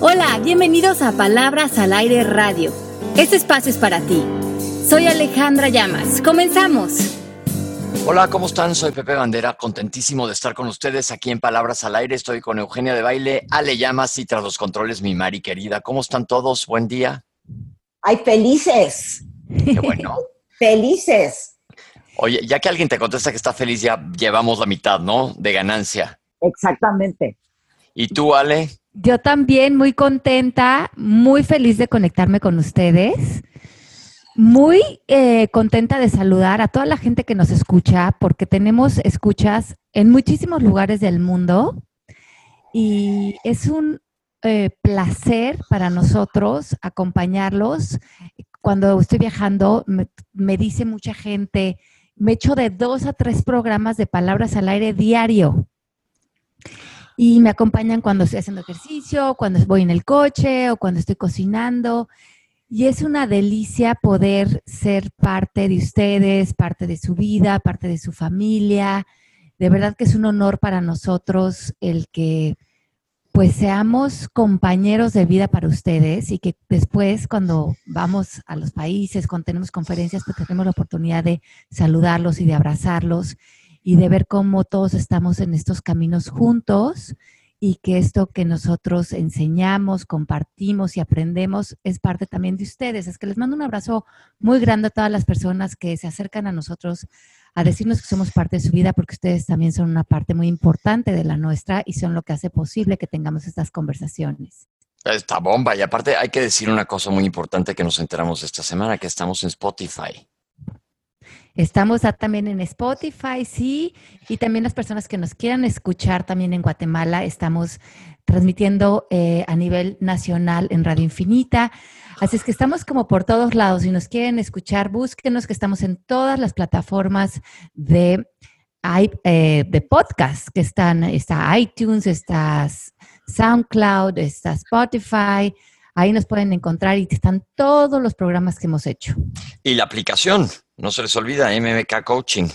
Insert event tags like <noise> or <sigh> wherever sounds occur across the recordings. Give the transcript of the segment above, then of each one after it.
Hola, bienvenidos a Palabras al Aire Radio. Este espacio es para ti. Soy Alejandra Llamas. Comenzamos. Hola, ¿cómo están? Soy Pepe Bandera, contentísimo de estar con ustedes aquí en Palabras al Aire. Estoy con Eugenia de Baile, Ale Llamas y tras los controles mi Mari querida. ¿Cómo están todos? Buen día. ¡Ay, felices! Qué bueno. <laughs> felices. Oye, ya que alguien te contesta que está feliz, ya llevamos la mitad, ¿no? De ganancia. Exactamente. ¿Y tú, Ale? Yo también muy contenta, muy feliz de conectarme con ustedes. Muy eh, contenta de saludar a toda la gente que nos escucha, porque tenemos escuchas en muchísimos lugares del mundo y es un eh, placer para nosotros acompañarlos. Cuando estoy viajando, me, me dice mucha gente, me echo de dos a tres programas de palabras al aire diario y me acompañan cuando estoy haciendo ejercicio, cuando voy en el coche o cuando estoy cocinando. Y es una delicia poder ser parte de ustedes, parte de su vida, parte de su familia. De verdad que es un honor para nosotros el que pues seamos compañeros de vida para ustedes y que después cuando vamos a los países, cuando tenemos conferencias, pues tenemos la oportunidad de saludarlos y de abrazarlos y de ver cómo todos estamos en estos caminos juntos y que esto que nosotros enseñamos, compartimos y aprendemos es parte también de ustedes. Es que les mando un abrazo muy grande a todas las personas que se acercan a nosotros a decirnos que somos parte de su vida porque ustedes también son una parte muy importante de la nuestra y son lo que hace posible que tengamos estas conversaciones. Esta bomba. Y aparte hay que decir una cosa muy importante que nos enteramos esta semana, que estamos en Spotify. Estamos también en Spotify, sí, y también las personas que nos quieran escuchar también en Guatemala, estamos transmitiendo eh, a nivel nacional en Radio Infinita. Así es que estamos como por todos lados. Si nos quieren escuchar, búsquenos que estamos en todas las plataformas de, eh, de podcast, que están, está iTunes, está SoundCloud, está Spotify. Ahí nos pueden encontrar y están todos los programas que hemos hecho. Y la aplicación, no se les olvida, MMK Coaching.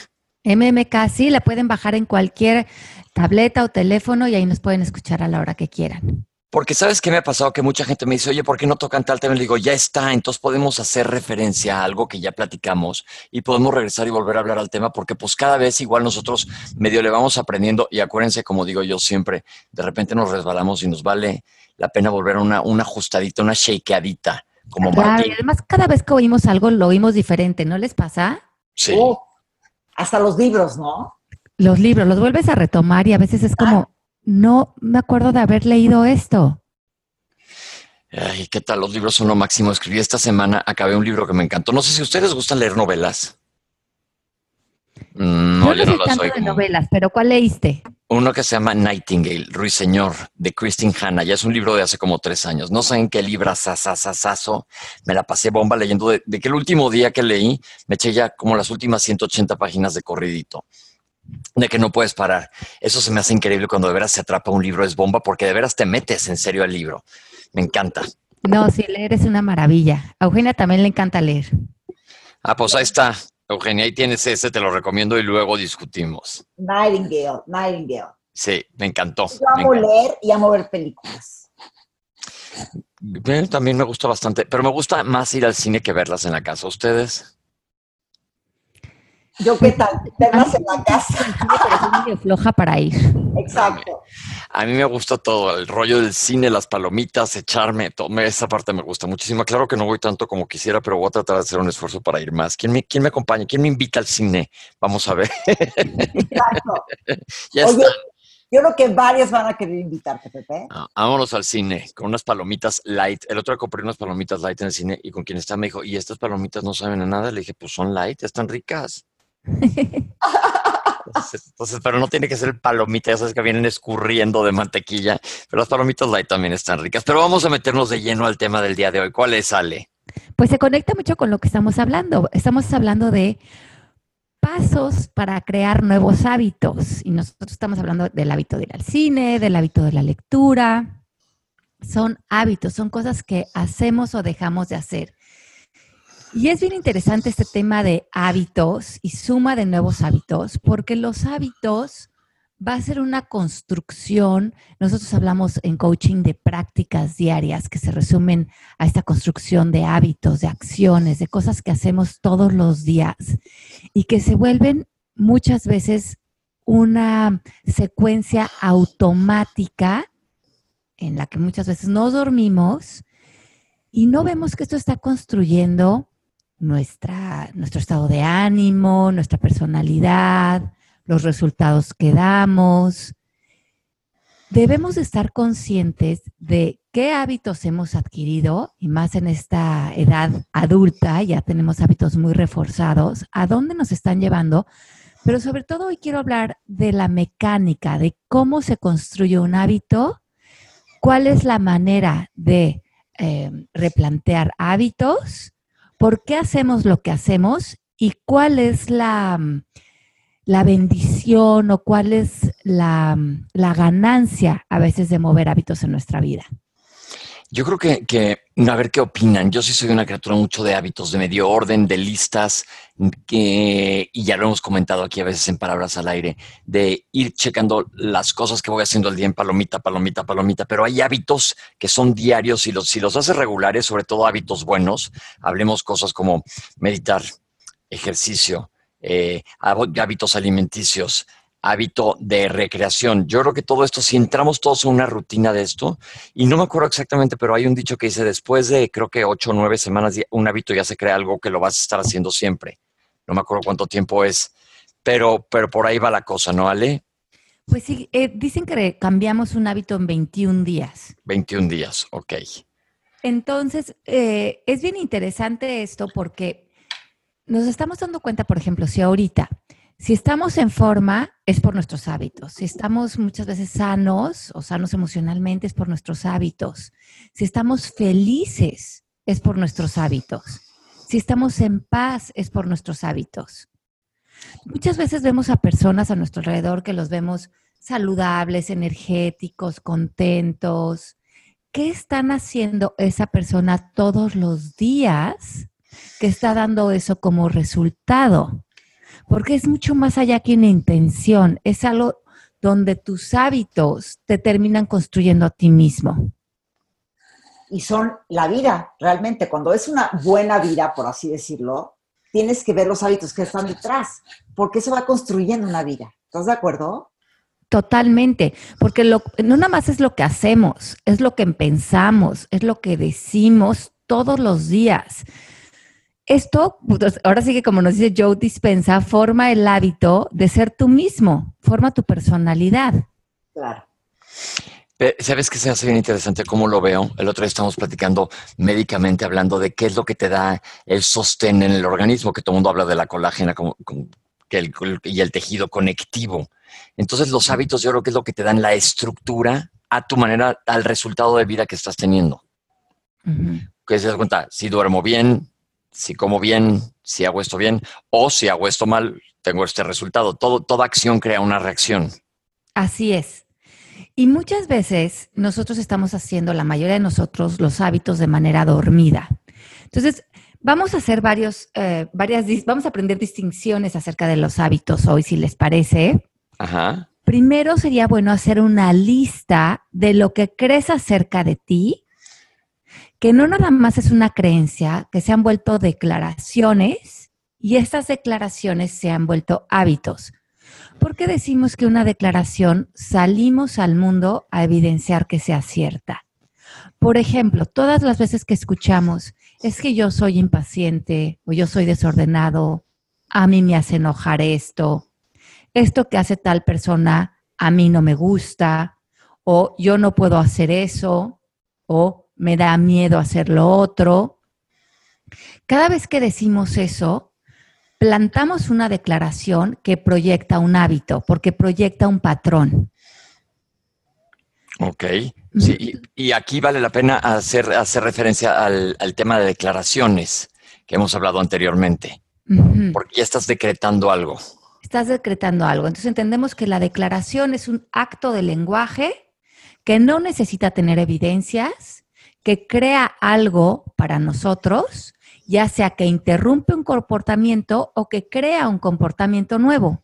MMK, sí, la pueden bajar en cualquier tableta o teléfono y ahí nos pueden escuchar a la hora que quieran. Porque sabes qué me ha pasado que mucha gente me dice, oye, ¿por qué no tocan tal tema? Le digo, ya está, entonces podemos hacer referencia a algo que ya platicamos y podemos regresar y volver a hablar al tema porque pues cada vez igual nosotros medio le vamos aprendiendo y acuérdense, como digo yo siempre, de repente nos resbalamos y nos vale la pena volver a una, una ajustadita, una shakeadita como claro, y además cada vez que oímos algo lo oímos diferente, ¿no les pasa? Sí. Uh, hasta los libros, ¿no? Los libros, los vuelves a retomar y a veces es como, no me acuerdo de haber leído esto. Ay, ¿qué tal? Los libros son lo máximo. Escribí esta semana, acabé un libro que me encantó. No sé si a ustedes gustan leer novelas. No, yo, no, no soy de novelas, pero ¿cuál leíste? Uno que se llama Nightingale, Ruiseñor, de Christine Hanna. Ya es un libro de hace como tres años. No sé en qué libra sasasasazo. Me la pasé bomba leyendo de, que el último día que leí me eché ya como las últimas 180 páginas de corridito. De que no puedes parar. Eso se me hace increíble cuando de veras se atrapa un libro, es bomba, porque de veras te metes en serio al libro. Me encanta. No, sí, leer es una maravilla. A Eugenia también le encanta leer. Ah, pues ahí está. Eugenia, ahí tienes ese, te lo recomiendo y luego discutimos. Nightingale, Nightingale. Sí, me encantó. Yo amo leer y amo ver películas. También me gusta bastante, pero me gusta más ir al cine que verlas en la casa. ¿Ustedes? Yo qué tal, verlas en la casa. <laughs> Pero es floja para ir. Exacto. A mí me gusta todo, el rollo del cine, las palomitas, echarme, todo, esa parte me gusta muchísimo. Claro que no voy tanto como quisiera, pero voy a tratar de hacer un esfuerzo para ir más. ¿Quién me, quién me acompaña? ¿Quién me invita al cine? Vamos a ver. Exacto. <laughs> ya Oye, está. Yo creo que varios van a querer invitarte, Pepe. Ah, vámonos al cine con unas palomitas light. El otro día compré unas palomitas light en el cine y con quien está me dijo, ¿y estas palomitas no saben a nada? Le dije, pues son light, están ricas. <laughs> Entonces, pero no tiene que ser palomita, ya sabes que vienen escurriendo de mantequilla, pero las palomitas light también están ricas. Pero vamos a meternos de lleno al tema del día de hoy. ¿Cuál es, Ale? Pues se conecta mucho con lo que estamos hablando. Estamos hablando de pasos para crear nuevos hábitos. Y nosotros estamos hablando del hábito de ir al cine, del hábito de la lectura. Son hábitos, son cosas que hacemos o dejamos de hacer. Y es bien interesante este tema de hábitos y suma de nuevos hábitos, porque los hábitos va a ser una construcción. Nosotros hablamos en coaching de prácticas diarias que se resumen a esta construcción de hábitos, de acciones, de cosas que hacemos todos los días y que se vuelven muchas veces una secuencia automática en la que muchas veces no dormimos y no vemos que esto está construyendo nuestra, nuestro estado de ánimo, nuestra personalidad, los resultados que damos. Debemos estar conscientes de qué hábitos hemos adquirido, y más en esta edad adulta, ya tenemos hábitos muy reforzados, a dónde nos están llevando, pero sobre todo hoy quiero hablar de la mecánica, de cómo se construye un hábito, cuál es la manera de eh, replantear hábitos, por qué hacemos lo que hacemos y cuál es la, la bendición o cuál es la, la, ganancia a veces de mover hábitos en nuestra vida. Yo creo que, que, a ver qué opinan. Yo sí soy una criatura mucho de hábitos, de medio orden, de listas, que, y ya lo hemos comentado aquí a veces en palabras al aire, de ir checando las cosas que voy haciendo al día en palomita, palomita, palomita, pero hay hábitos que son diarios y los, si los haces regulares, sobre todo hábitos buenos, hablemos cosas como meditar, ejercicio, eh, hábitos alimenticios, hábito de recreación. Yo creo que todo esto, si entramos todos en una rutina de esto, y no me acuerdo exactamente, pero hay un dicho que dice, después de creo que ocho o nueve semanas, un hábito ya se crea algo que lo vas a estar haciendo siempre. No me acuerdo cuánto tiempo es, pero, pero por ahí va la cosa, ¿no, Ale? Pues sí, eh, dicen que cambiamos un hábito en 21 días. 21 días, ok. Entonces, eh, es bien interesante esto porque nos estamos dando cuenta, por ejemplo, si ahorita si estamos en forma, es por nuestros hábitos. Si estamos muchas veces sanos o sanos emocionalmente, es por nuestros hábitos. Si estamos felices, es por nuestros hábitos. Si estamos en paz, es por nuestros hábitos. Muchas veces vemos a personas a nuestro alrededor que los vemos saludables, energéticos, contentos. ¿Qué están haciendo esa persona todos los días que está dando eso como resultado? Porque es mucho más allá que una intención, es algo donde tus hábitos te terminan construyendo a ti mismo. Y son la vida, realmente. Cuando es una buena vida, por así decirlo, tienes que ver los hábitos que están detrás, porque eso va construyendo una vida. ¿Estás de acuerdo? Totalmente, porque no nada más es lo que hacemos, es lo que pensamos, es lo que decimos todos los días esto, pues, ahora sí que como nos dice Joe Dispensa, forma el hábito de ser tú mismo, forma tu personalidad. Claro. ¿Sabes qué se hace bien interesante cómo lo veo? El otro día estamos platicando médicamente, hablando de qué es lo que te da el sostén en el organismo, que todo el mundo habla de la colágena como, y el tejido conectivo. Entonces los hábitos yo creo que es lo que te dan la estructura a tu manera, al resultado de vida que estás teniendo. Que se das cuenta, si duermo bien, si como bien, si hago esto bien, o si hago esto mal, tengo este resultado. Todo, toda acción crea una reacción. Así es. Y muchas veces nosotros estamos haciendo, la mayoría de nosotros, los hábitos de manera dormida. Entonces, vamos a hacer varios, eh, varias, vamos a aprender distinciones acerca de los hábitos hoy, si les parece. Ajá. Primero sería bueno hacer una lista de lo que crees acerca de ti que no nada más es una creencia, que se han vuelto declaraciones y estas declaraciones se han vuelto hábitos. ¿Por qué decimos que una declaración salimos al mundo a evidenciar que sea cierta? Por ejemplo, todas las veces que escuchamos, es que yo soy impaciente o yo soy desordenado, a mí me hace enojar esto, esto que hace tal persona a mí no me gusta, o yo no puedo hacer eso, o me da miedo hacer lo otro. Cada vez que decimos eso, plantamos una declaración que proyecta un hábito, porque proyecta un patrón. Ok. Sí, y, aquí vale la pena hacer, hacer referencia al, tema de declaraciones que hemos hablado anteriormente, porque ya estás decretando algo. Estás decretando algo. Entonces entendemos que la declaración es un acto de lenguaje que no necesita tener evidencias, que crea algo para nosotros, ya sea que interrumpe un comportamiento o que crea un comportamiento nuevo.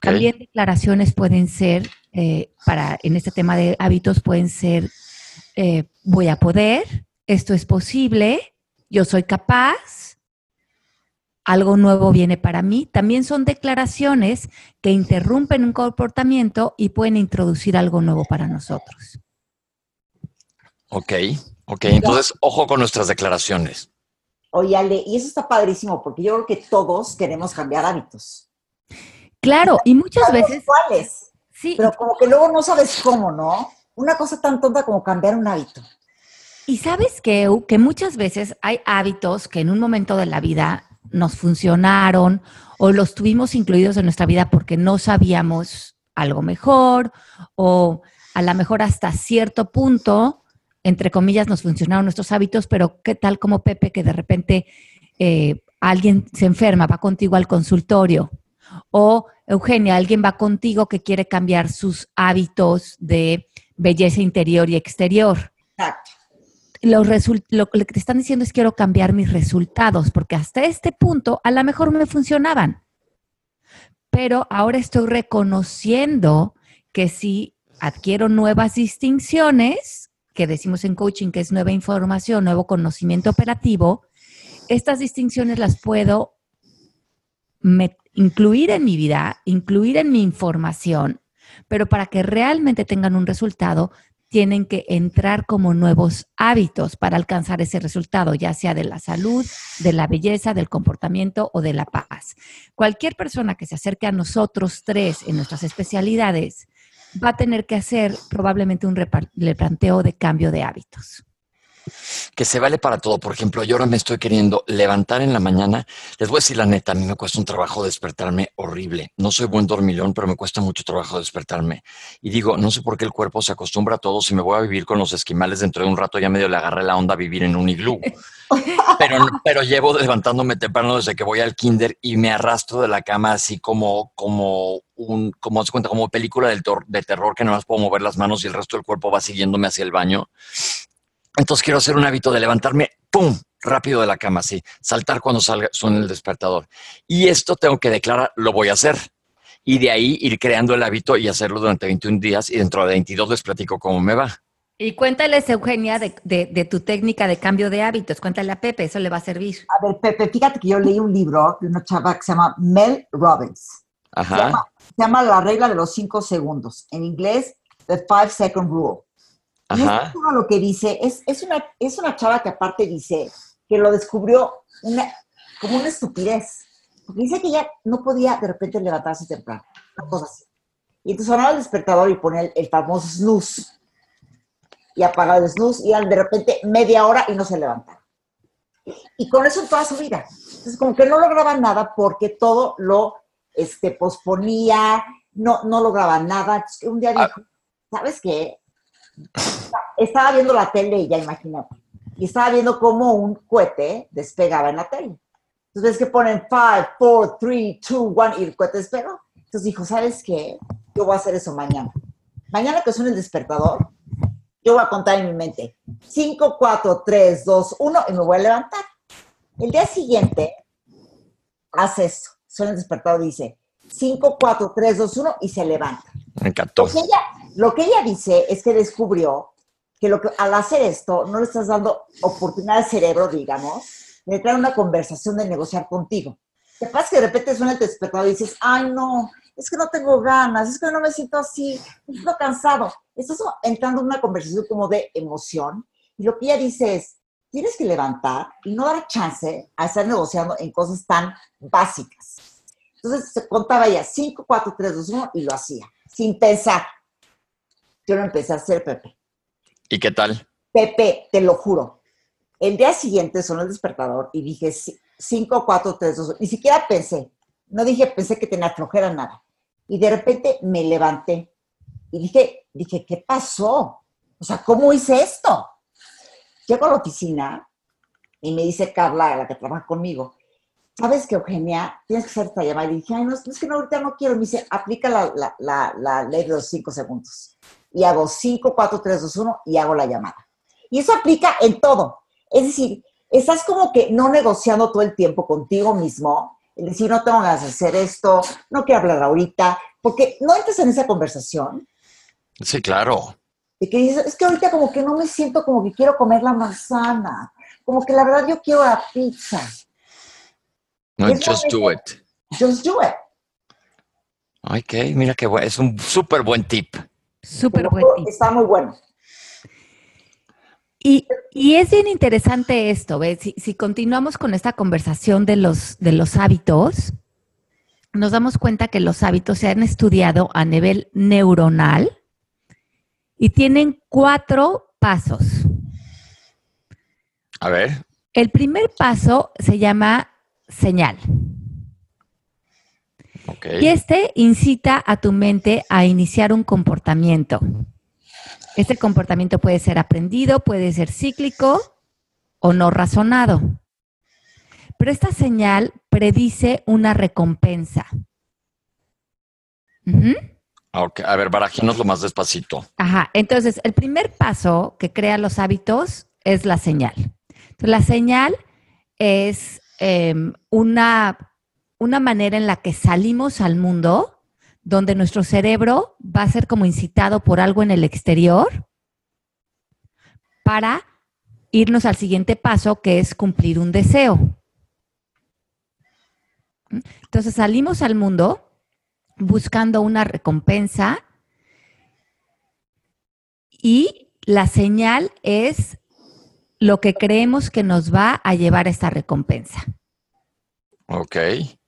También declaraciones pueden ser, eh, para en este tema de hábitos, pueden ser, eh, voy a poder, esto es posible, yo soy capaz, algo nuevo viene para mí. También son declaraciones que interrumpen un comportamiento y pueden introducir algo nuevo para nosotros. Ok, ok. Entonces, ojo con nuestras declaraciones. Oye, Ale, y eso está padrísimo porque yo creo que todos queremos cambiar hábitos. Claro, y muchas veces... ¿Cuáles? Sí. Pero como que luego no sabes cómo, ¿no? Una cosa tan tonta como cambiar un hábito. Y sabes que, que muchas veces hay hábitos que en un momento de la vida nos funcionaron o los tuvimos incluidos en nuestra vida porque no sabíamos algo mejor o a lo mejor hasta cierto punto, entre comillas, nos funcionaron nuestros hábitos, pero qué tal como Pepe que de repente eh, alguien se enferma, va contigo al consultorio o Eugenia, alguien va contigo que quiere cambiar sus hábitos de belleza interior y exterior. Exacto lo que te están diciendo es quiero cambiar mis resultados, porque hasta este punto a lo mejor me funcionaban. Pero ahora estoy reconociendo que si adquiero nuevas distinciones, que decimos en coaching que es nueva información, nuevo conocimiento operativo, estas distinciones las puedo incluir en mi vida, incluir en mi información, pero para que realmente tengan un resultado, tienen que entrar como nuevos hábitos para alcanzar ese resultado, ya sea de la salud, de la belleza, del comportamiento o de la paz. Cualquier persona que se acerque a nosotros tres en nuestras especialidades va a tener que hacer probablemente un replanteo de cambio de hábitos que se vale para todo. Por ejemplo, yo ahora me estoy queriendo levantar en la mañana. Les voy a decir la neta, a mí me cuesta un trabajo despertarme horrible. No soy buen dormilón, pero me cuesta mucho trabajo despertarme. Y digo, no sé por qué el cuerpo se acostumbra a todo. Si me voy a vivir con los esquimales dentro de un rato, ya medio le agarré la onda a vivir en un iglú. <laughs> Pero, pero llevo levantándome temprano desde que voy al kinder y me arrastro de la cama así como, como un, como se cuenta, como película del de terror que nada más puedo mover las manos y el resto del cuerpo va siguiéndome hacia el baño. Entonces quiero hacer un hábito de levantarme, ¡pum! rápido de la cama, así, saltar cuando salga, suene el despertador. Y esto tengo que declarar, lo voy a hacer. Y de ahí ir creando el hábito y hacerlo durante 21 días y dentro de 22 les platico cómo me va. Y cuéntales, Eugenia, de, tu técnica de cambio de hábitos. Cuéntale a Pepe, eso le va a servir. A ver, Pepe, fíjate que yo leí un libro de una chava que se llama Mel Robbins. Ajá. Se llama, La regla de los cinco segundos. En inglés, The Five Second Rule. Es lo que dice, es, es, una, es una chava que aparte dice que lo descubrió una, como una estupidez. Porque dice que ella no podía de repente levantarse temprano, así. Y entonces sonaba el despertador y ponía el, famoso snooze. Y apagaba el snooze y de repente media hora y no se levantaba. Y con eso toda su vida. Entonces como que no lograba nada porque todo lo este, posponía, no, no lograba nada. Entonces, un día ah. dijo, ¿sabes qué? Estaba viendo la tele, ya imagínate, y estaba viendo cómo un cohete despegaba en la tele. Entonces ves que ponen 5, 4, 3, 2, 1 y el cohete despegó. Entonces dijo, ¿sabes qué? Yo voy a hacer eso mañana. Mañana que suene el despertador, yo voy a contar en mi mente 5, 4, 3, 2, 1 y me voy a levantar. El día siguiente hace eso. Suena el despertador y dice 5, 4, 3, 2, 1 y se levanta. Me encantó. Lo que ella dice es que descubrió que, lo que al hacer esto no le estás dando oportunidad al cerebro, digamos, de traer una conversación, de negociar contigo. Te pasa que de repente suena el despertador y dices, ay no, es que no tengo ganas, es que no me siento así, me siento cansado. Estás entrando en una conversación como de emoción y lo que ella dice es, tienes que levantar y no dar chance a estar negociando en cosas tan básicas. Entonces se contaba ella 5, 4, 3, 2, 1 y lo hacía, sin pensar yo lo empecé a hacer, Pepe. ¿Y qué tal? Pepe, te lo juro. El día siguiente sonó el despertador y dije 5, 4, 3, 2. Ni siquiera pensé. No dije, pensé que tenía flojera nada. Y de repente me levanté y dije, dije, ¿qué pasó? O sea, ¿cómo hice esto? Llego a la oficina y me dice Carla, la que trabaja conmigo, ¿sabes qué, Eugenia? Tienes que hacer esta llamada. Y dije, ay, no, es que no, ahorita no quiero. Me dice, aplica la, la, la ley de los cinco segundos y hago 5, 4, 3, 2, 1 y hago la llamada. Y eso aplica en todo. Es decir, estás como que no negociando todo el tiempo contigo mismo, el decir, no tengo ganas de hacer esto, no quiero hablar ahorita, porque no entras en esa conversación. Sí, claro. De que dices, es que ahorita como que no me siento como que quiero comer la manzana, como que la verdad yo quiero la pizza. No, just do it. Just do it. Ok, mira que es un súper buen tip. Súper buen tip. Está muy bueno. Y, es bien interesante esto, ¿ves? Si, continuamos con esta conversación de los, de los hábitos, nos damos cuenta que los hábitos se han estudiado a nivel neuronal y tienen cuatro pasos. A ver. El primer paso se llama señal. Y este incita a tu mente a iniciar un comportamiento. Este comportamiento puede ser aprendido, puede ser cíclico o no razonado. Pero esta señal predice una recompensa. A ver, lo más despacito. Ajá, entonces el primer paso que crea los hábitos es la señal. Entonces, la señal es em, una, una manera en la que salimos al mundo donde nuestro cerebro va a ser como incitado por algo en el exterior para irnos al siguiente paso, que es cumplir un deseo. Entonces salimos al mundo buscando una recompensa y la señal es lo que creemos que nos va a llevar esta recompensa. Ok.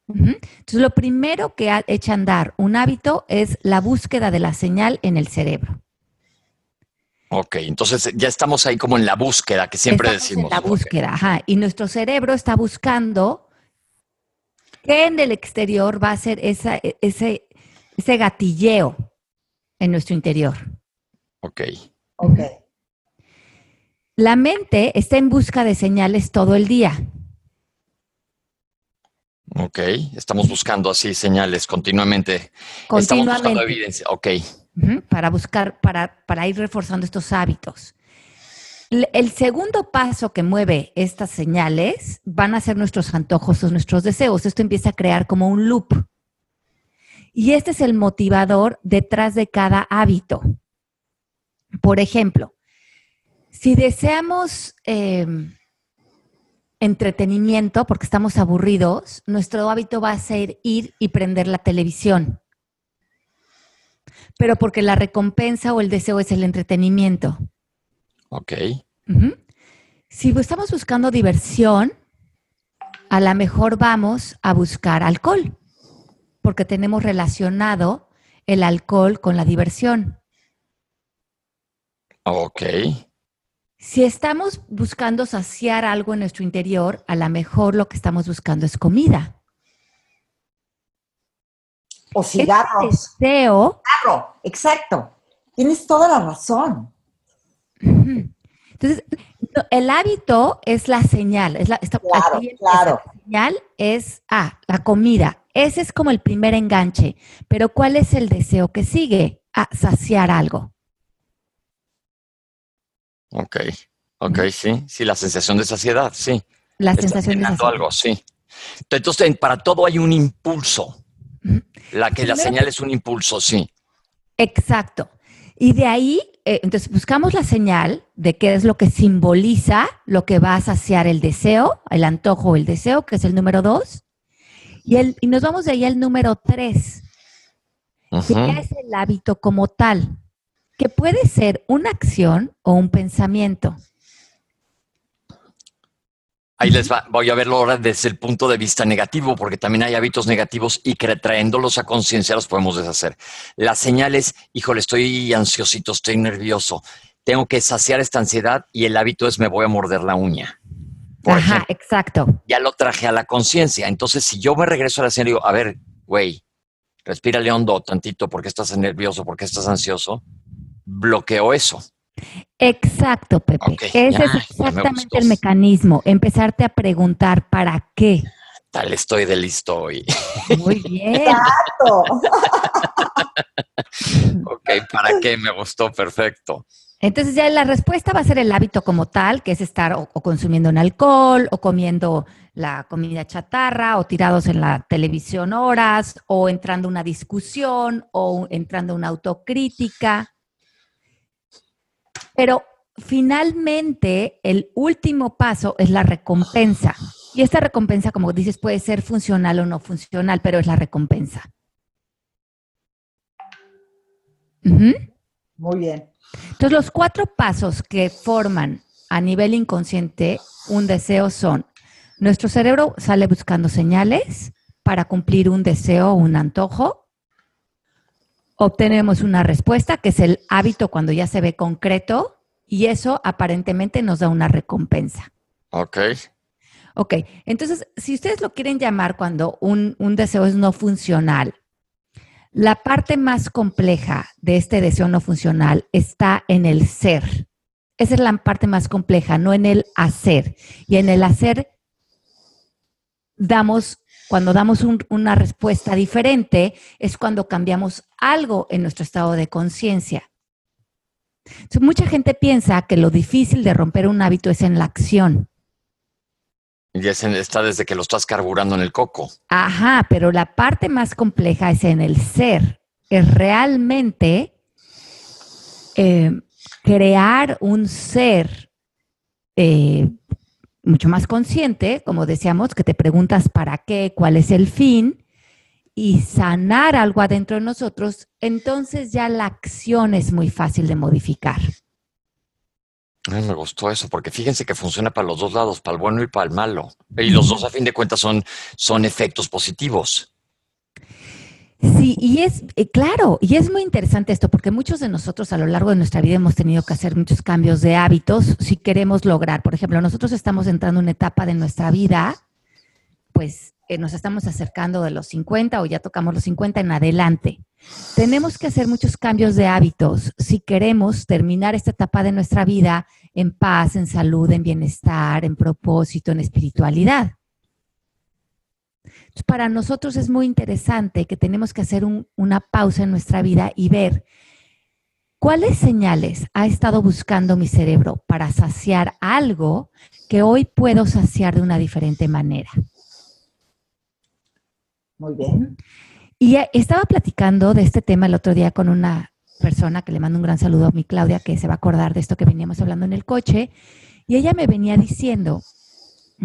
Entonces, lo primero que echa a andar un hábito es la búsqueda de la señal en el cerebro. Ok, entonces ya estamos ahí como en la búsqueda que siempre decimos. En la búsqueda, ajá. Y nuestro cerebro está buscando qué en el exterior va a ser esa, e, ese, ese gatilleo en nuestro interior. Ok. Ok. La mente está en busca de señales todo el día. Ok, estamos buscando así señales continuamente. Continuamente. Estamos buscando evidencia, ok. para buscar, para, para ir reforzando estos hábitos. El segundo paso que mueve estas señales van a ser nuestros antojos o nuestros deseos. Esto empieza a crear como un loop. Y este es el motivador detrás de cada hábito. Por ejemplo, si deseamos em, entretenimiento, porque estamos aburridos, nuestro hábito va a ser ir y prender la televisión. Pero porque la recompensa o el deseo es el entretenimiento. Ok. Si estamos buscando diversión, a lo mejor vamos a buscar alcohol, porque tenemos relacionado el alcohol con la diversión. Ok. Si estamos buscando saciar algo en nuestro interior, a lo mejor lo que estamos buscando es comida. O cigarros. deseo. Claro, exacto. Tienes toda la razón. Entonces, el hábito es la señal. Es la, claro, claro. La señal es, ah, la comida. Ese es como el primer enganche. Pero ¿cuál es el deseo que sigue? A saciar algo. Ok, ok, sí, sí, la sensación de saciedad, sí. La sensación de saciedad. algo, sí. Entonces, para todo hay un impulso. La que la señal es un impulso, sí. Exacto. Y de ahí, eh, entonces buscamos la señal de qué es lo que simboliza lo que va a saciar el deseo, el antojo o el deseo, que es el número dos. Y, el, y nos vamos de ahí al número tres, que es el hábito como tal que puede ser una acción o un pensamiento. Ahí les va, voy a verlo ahora desde el punto de vista negativo, porque también hay hábitos negativos y que traéndolos a conciencia los podemos deshacer. La señal es, híjole, estoy ansiosito, estoy nervioso, tengo que saciar esta ansiedad y el hábito es me voy a morder la uña. Ajá, exacto. Ya lo traje a la conciencia. Entonces, si yo me regreso a la señal y digo, a ver, güey, respírale hondo tantito, porque estás nervioso? porque estás ansioso? Bloqueó eso. Exacto, Pepe. Ese es exactamente el mecanismo. Empezarte a preguntar para qué. Tal estoy de listo hoy. Muy bien. Exacto. <laughs> ok, ¿para qué? Me gustó, perfecto. Entonces ya la respuesta va a ser el hábito como tal, que es estar o, consumiendo un alcohol, o comiendo la comida chatarra, o tirados en la televisión horas, o entrando a una discusión, o entrando a una autocrítica. Pero finalmente el último paso es la recompensa. Y esta recompensa, como dices, puede ser funcional o no funcional, pero es la recompensa. Muy bien. Entonces, los cuatro pasos que forman a nivel inconsciente un deseo son, nuestro cerebro sale buscando señales para cumplir un deseo o un antojo. Obtenemos una respuesta, que es el hábito cuando ya se ve concreto, y eso aparentemente nos da una recompensa. Ok. Ok, entonces, si ustedes lo quieren llamar cuando un, un deseo es no funcional, la parte más compleja de este deseo no funcional está en el ser. Esa es la parte más compleja, no en el hacer. Y en el hacer damos, cuando damos una respuesta diferente, es cuando cambiamos algo en nuestro estado de conciencia. Mucha gente piensa que lo difícil de romper un hábito es en la acción. Y está desde que lo estás carburando en el coco. Ajá, pero la parte más compleja es en el ser. Es realmente eh, crear un ser eh, mucho más consciente, como decíamos, que te preguntas para qué, cuál es el fin, y sanar algo adentro de nosotros, entonces ya la acción es muy fácil de modificar me gustó eso, porque fíjense que funciona para los dos lados, para el bueno y para el malo. Y los dos, a fin de cuentas, son, son efectos positivos. Sí, y es, eh, claro, y es muy interesante esto, porque muchos de nosotros a lo largo de nuestra vida hemos tenido que hacer muchos cambios de hábitos si queremos lograr. Por ejemplo, nosotros estamos entrando en una etapa de nuestra vida, pues eh, nos estamos acercando de los 50 o ya tocamos los 50 en adelante. Tenemos que hacer muchos cambios de hábitos si queremos terminar esta etapa de nuestra vida en paz, en salud, en bienestar, en propósito, en espiritualidad. Para nosotros es muy interesante que tenemos que hacer una pausa en nuestra vida y ver cuáles señales ha estado buscando mi cerebro para saciar algo que hoy puedo saciar de una diferente manera. Muy bien. Y estaba platicando de este tema el otro día con una persona que le mando un gran saludo a mi Claudia, que se va a acordar de esto que veníamos hablando en el coche, y ella me venía diciendo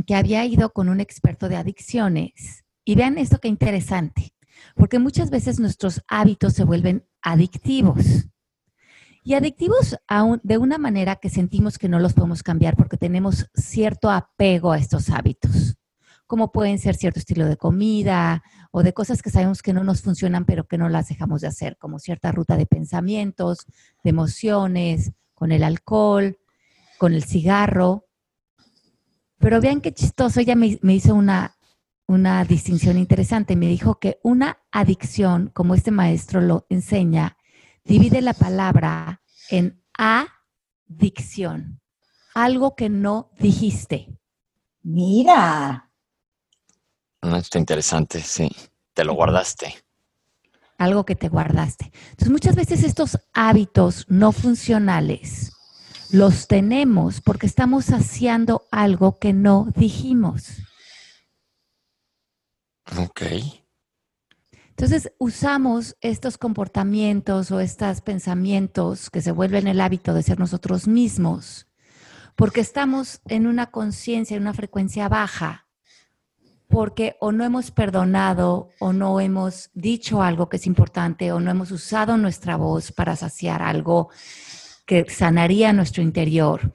que había ido con un experto de adicciones. Y vean esto qué interesante, porque muchas veces nuestros hábitos se vuelven adictivos. Y adictivos de una manera que sentimos que no los podemos cambiar porque tenemos cierto apego a estos hábitos como pueden ser cierto estilo de comida o de cosas que sabemos que no nos funcionan, pero que no las dejamos de hacer, como cierta ruta de pensamientos, de emociones, con el alcohol, con el cigarro. Pero vean qué chistoso, ella me, hizo una, una distinción interesante. Me dijo que una adicción, como este maestro lo enseña, divide la palabra en adicción, algo que no dijiste. Mira. Está interesante, sí. Te lo guardaste. Algo que te guardaste. Entonces, muchas veces estos hábitos no funcionales los tenemos porque estamos saciando algo que no dijimos. Ok. Entonces usamos estos comportamientos o estos pensamientos que se vuelven el hábito de ser nosotros mismos porque estamos en una conciencia, en una frecuencia baja porque o no hemos perdonado o no hemos dicho algo que es importante o no hemos usado nuestra voz para saciar algo que sanaría nuestro interior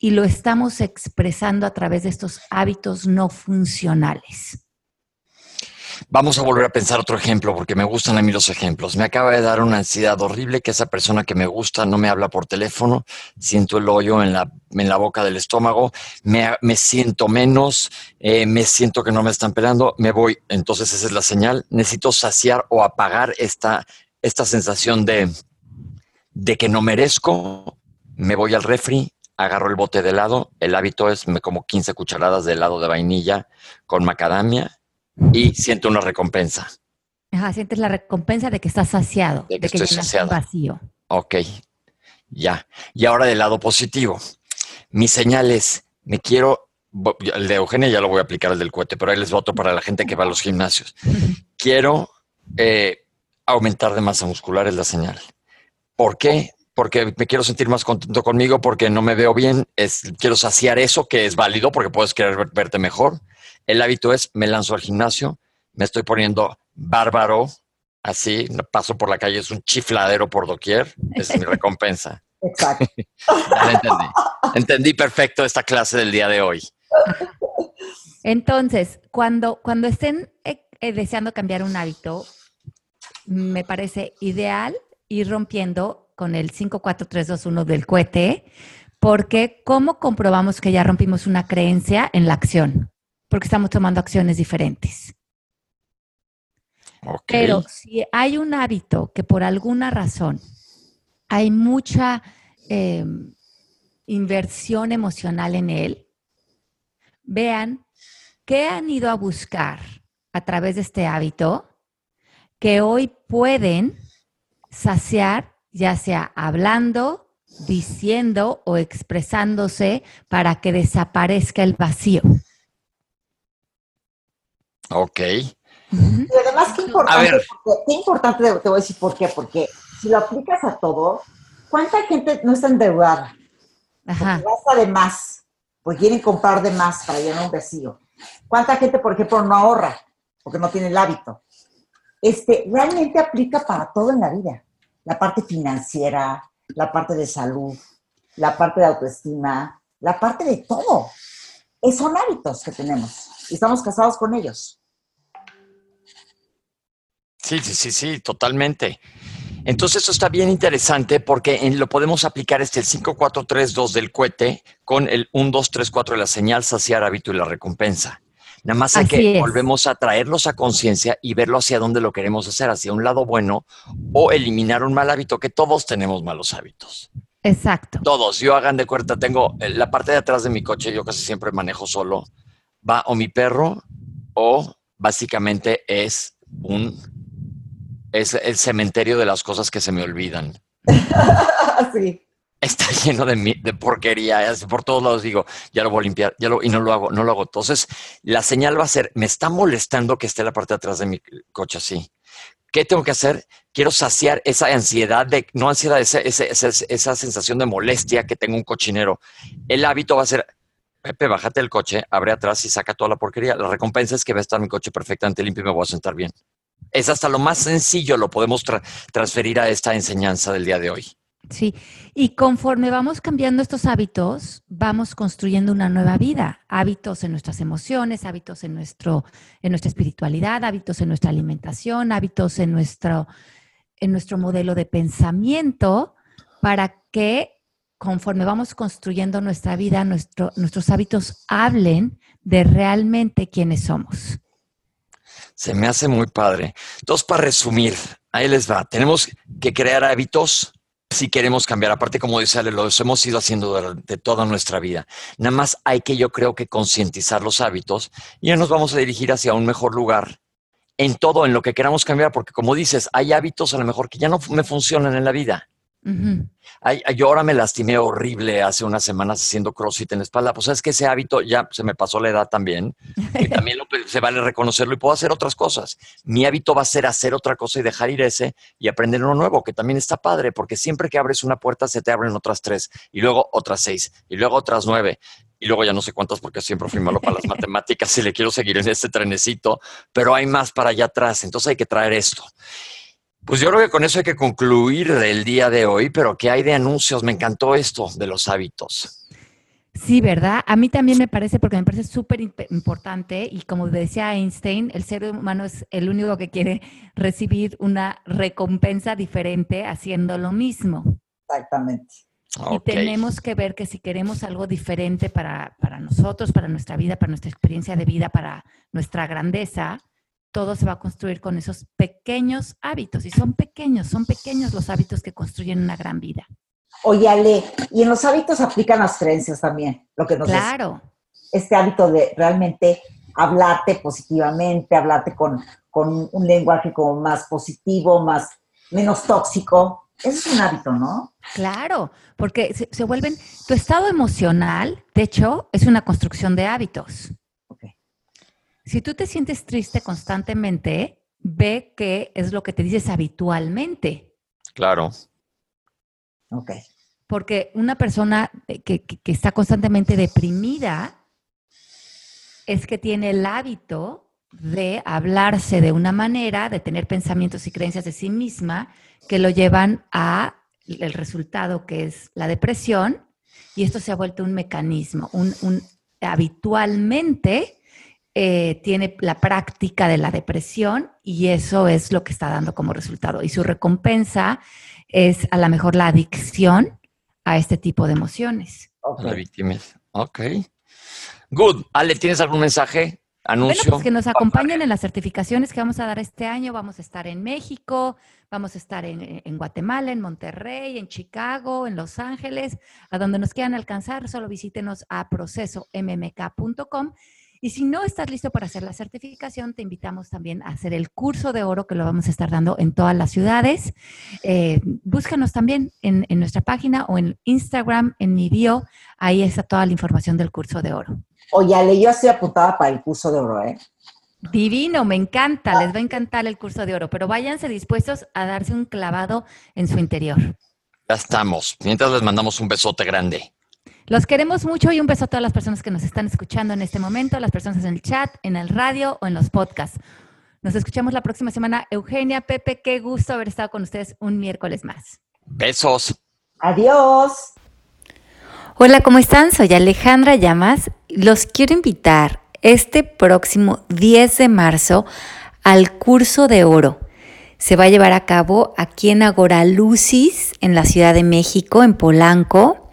y lo estamos expresando a través de estos hábitos no funcionales. Vamos a volver a pensar otro ejemplo porque me gustan a mí los ejemplos. Me acaba de dar una ansiedad horrible que esa persona que me gusta no me habla por teléfono, siento el hoyo en la, en la boca del estómago, me, siento menos, eh, me siento que no me están pelando, me voy. Entonces esa es la señal. Necesito saciar o apagar esta, esta sensación de, de que no merezco. Me voy al refri, agarro el bote de helado. El hábito es me como 15 cucharadas de helado de vainilla con macadamia y siento una recompensa. Ajá, sientes la recompensa de que estás saciado, de que, estoy saciado. vacío. Ok. Ya. Y ahora del lado positivo. Mi señal es, me quiero, el de Eugenia ya lo voy a aplicar el del cohete, pero ahí les voto para la gente que va a los gimnasios. <laughs> Quiero eh, aumentar de masa muscular es la señal. ¿Por qué? Porque me quiero sentir más contento conmigo, porque no me veo bien, es, quiero saciar eso que es válido, porque puedes querer verte mejor. El hábito es, me lanzo al gimnasio, me estoy poniendo bárbaro, así, paso por la calle, es un chifladero por doquier, es mi recompensa. <laughs> Exacto. entendí. Entendí perfecto esta clase del día de hoy. Entonces, cuando, cuando estén eh, eh, deseando cambiar un hábito, me parece ideal ir rompiendo con el 54321 del cohete, porque ¿cómo comprobamos que ya rompimos una creencia en la acción? Porque estamos tomando acciones diferentes. Pero si hay un hábito que por alguna razón hay mucha em, inversión emocional en él, vean qué han ido a buscar a través de este hábito que hoy pueden saciar, ya sea hablando, diciendo o expresándose para que desaparezca el vacío. Ok. Y además, qué importante, qué importante, te voy a decir por qué, porque si lo aplicas a todo, ¿cuánta gente no está endeudada? Ajá. Porque gasta de más, porque quieren comprar de más para llenar un vacío. ¿Cuánta gente, por ejemplo, no ahorra porque no tiene el hábito? Este, realmente aplica para todo en la vida. La parte financiera, la parte de salud, la parte de autoestima, la parte de todo. Es, son hábitos que tenemos y estamos casados con ellos. Sí, sí, sí, sí, totalmente. Entonces, eso está bien interesante porque lo podemos aplicar este el 5, 4, 3, 2 del cohete con el 1, 2, 3, 4 de la señal, saciar hábito y la recompensa. Nada más hay que volvemos a traerlos a conciencia y verlo hacia dónde lo queremos hacer, hacia un lado bueno o eliminar un mal hábito, que todos tenemos malos hábitos. Exacto. Todos. Yo hagan de cuenta, tengo eh, la parte de atrás de mi coche, yo casi siempre manejo solo. Va o mi perro o básicamente es un es el cementerio de las cosas que se me olvidan. <laughs> sí. Está <laughs> lleno de, porquería, por todos lados digo, ya lo voy a limpiar, y no lo hago, no lo hago. Entonces, la señal va a ser, me está molestando que esté la parte de atrás de mi coche así. ¿Qué tengo que hacer? Quiero saciar esa ansiedad de, no ansiedad, esa sensación de molestia que tengo un cochinero. El hábito va a ser, Pepe, bájate el coche, abre atrás y saca toda la porquería. La recompensa es que va a estar mi coche perfectamente limpio y me voy a sentar bien es hasta lo más sencillo lo podemos transferir a esta enseñanza del día de hoy. Sí, y conforme vamos cambiando estos hábitos, vamos construyendo una nueva vida, hábitos en nuestras emociones, hábitos en, nuestro, en nuestra espiritualidad, hábitos en nuestra alimentación, hábitos en nuestro, en nuestro modelo de pensamiento, para que conforme vamos construyendo nuestra vida, nuestros hábitos hablen de realmente quiénes somos. Se me hace muy padre. Entonces, para resumir, ahí les va. Tenemos que crear hábitos si queremos cambiar. Aparte, como dice Ale, lo hemos ido haciendo durante toda nuestra vida. Nada más hay que, yo creo que concientizar los hábitos y ya nos vamos a dirigir hacia un mejor lugar en todo, en lo que queramos cambiar, porque como dices, hay hábitos a lo mejor que ya no me funcionan en la vida yo ahora me lastimé horrible hace unas semanas haciendo CrossFit en la espalda. Pues es que ese hábito ya se me pasó la edad también. <laughs> Y también se vale reconocerlo y puedo hacer otras cosas. Mi hábito va a ser hacer otra cosa y dejar ir ese y aprender uno nuevo, que también está padre, porque siempre que abres una puerta se te abren otras tres y luego otras seis y luego otras nueve. Y luego ya no sé cuántas porque siempre fui malo para las <laughs> matemáticas y le quiero seguir en este trenecito, pero hay más para allá atrás. Entonces hay que traer esto. Pues yo creo que con eso hay que concluir el día de hoy, pero ¿qué hay de anuncios? Me encantó esto de los hábitos. Sí, ¿verdad? A mí también me parece, porque me parece súper importante y como decía Einstein, el ser humano es el único que quiere recibir una recompensa diferente haciendo lo mismo. Exactamente. Y tenemos que ver que si queremos algo diferente para, para nosotros, para nuestra vida, para nuestra experiencia de vida, para nuestra grandeza, todo se va a construir con esos pequeños hábitos. Y son pequeños, son pequeños los hábitos que construyen una gran vida. Oye, Ale, y en los hábitos aplican las creencias también, lo que nos Claro. este hábito de realmente hablarte positivamente, hablarte con, con un lenguaje como más positivo, más, menos tóxico, es un hábito, ¿no? Claro, porque se, vuelven, tu estado emocional, de hecho, es una construcción de hábitos. Si tú te sientes triste constantemente, ve qué es lo que te dices habitualmente. Claro. Ok. Porque una persona que, que está constantemente deprimida es que tiene el hábito de hablarse de una manera, de tener pensamientos y creencias de sí misma que lo llevan a el resultado que es la depresión y esto se ha vuelto un mecanismo, un, habitualmente eh, tiene la práctica de la depresión y eso es lo que está dando como resultado. Y su recompensa es a lo mejor la adicción a este tipo de emociones. La víctima. Ok. Good. Ale, ¿tienes algún mensaje? Anuncio. Bueno, pues que nos acompañen en las certificaciones que vamos a dar este año. Vamos a estar en México, vamos a estar en, en, Guatemala, en Monterrey, en Chicago, en Los Ángeles. A donde nos quieran alcanzar, solo visítenos a procesommk.com y si no estás listo para hacer la certificación, te invitamos también a hacer el curso de oro que lo vamos a estar dando en todas las ciudades. Eh, búscanos también en, nuestra página o en Instagram, en mi bio. Ahí está toda la información del curso de oro. Oye, Ale, yo estoy apuntada para el curso de oro, ¿eh? Divino, me encanta, les va a encantar el curso de oro, pero váyanse dispuestos a darse un clavado en su interior. Ya estamos. Mientras les mandamos un besote grande. Los queremos mucho y un beso a todas las personas que nos están escuchando en este momento, las personas en el chat, en el radio o en los podcasts. Nos escuchamos la próxima semana. Eugenia, Pepe, qué gusto haber estado con ustedes un miércoles más. Besos. Adiós. Hola, ¿cómo están? Soy Alejandra Llamas. Los quiero invitar este próximo 10 de marzo al curso de oro. Se va a llevar a cabo aquí en Agora Lucis, en la Ciudad de México, en Polanco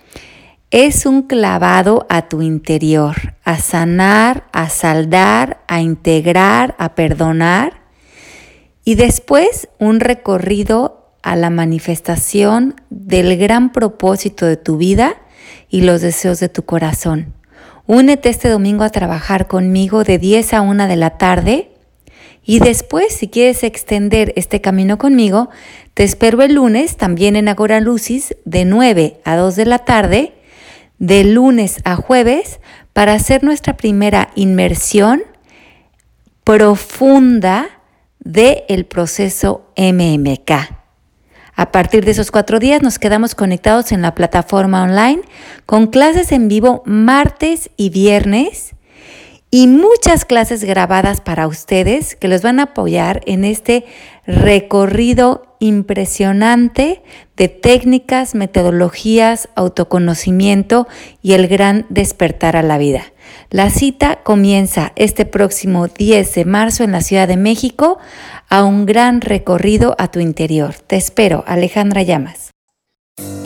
es un clavado a tu interior, a sanar, a saldar, a integrar, a perdonar y después un recorrido a la manifestación del gran propósito de tu vida y los deseos de tu corazón. Únete este domingo a trabajar conmigo de 10 a 1 de la tarde y después, si quieres extender este camino conmigo, te espero el lunes también en Agora Lucis de 9 a 2 de la tarde de lunes a jueves para hacer nuestra primera inmersión profunda del el proceso MMK. A partir de esos cuatro días nos quedamos conectados en la plataforma online con clases en vivo martes y viernes y muchas clases grabadas para ustedes que los van a apoyar en este recorrido impresionante de técnicas, metodologías, autoconocimiento y el gran despertar a la vida. La cita comienza este próximo 10 de marzo en la Ciudad de México a un gran recorrido a tu interior. Te espero, Alejandra Llamas.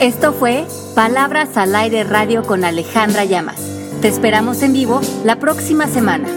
Esto fue Palabras al Aire Radio con Alejandra Llamas. Te esperamos en vivo la próxima semana.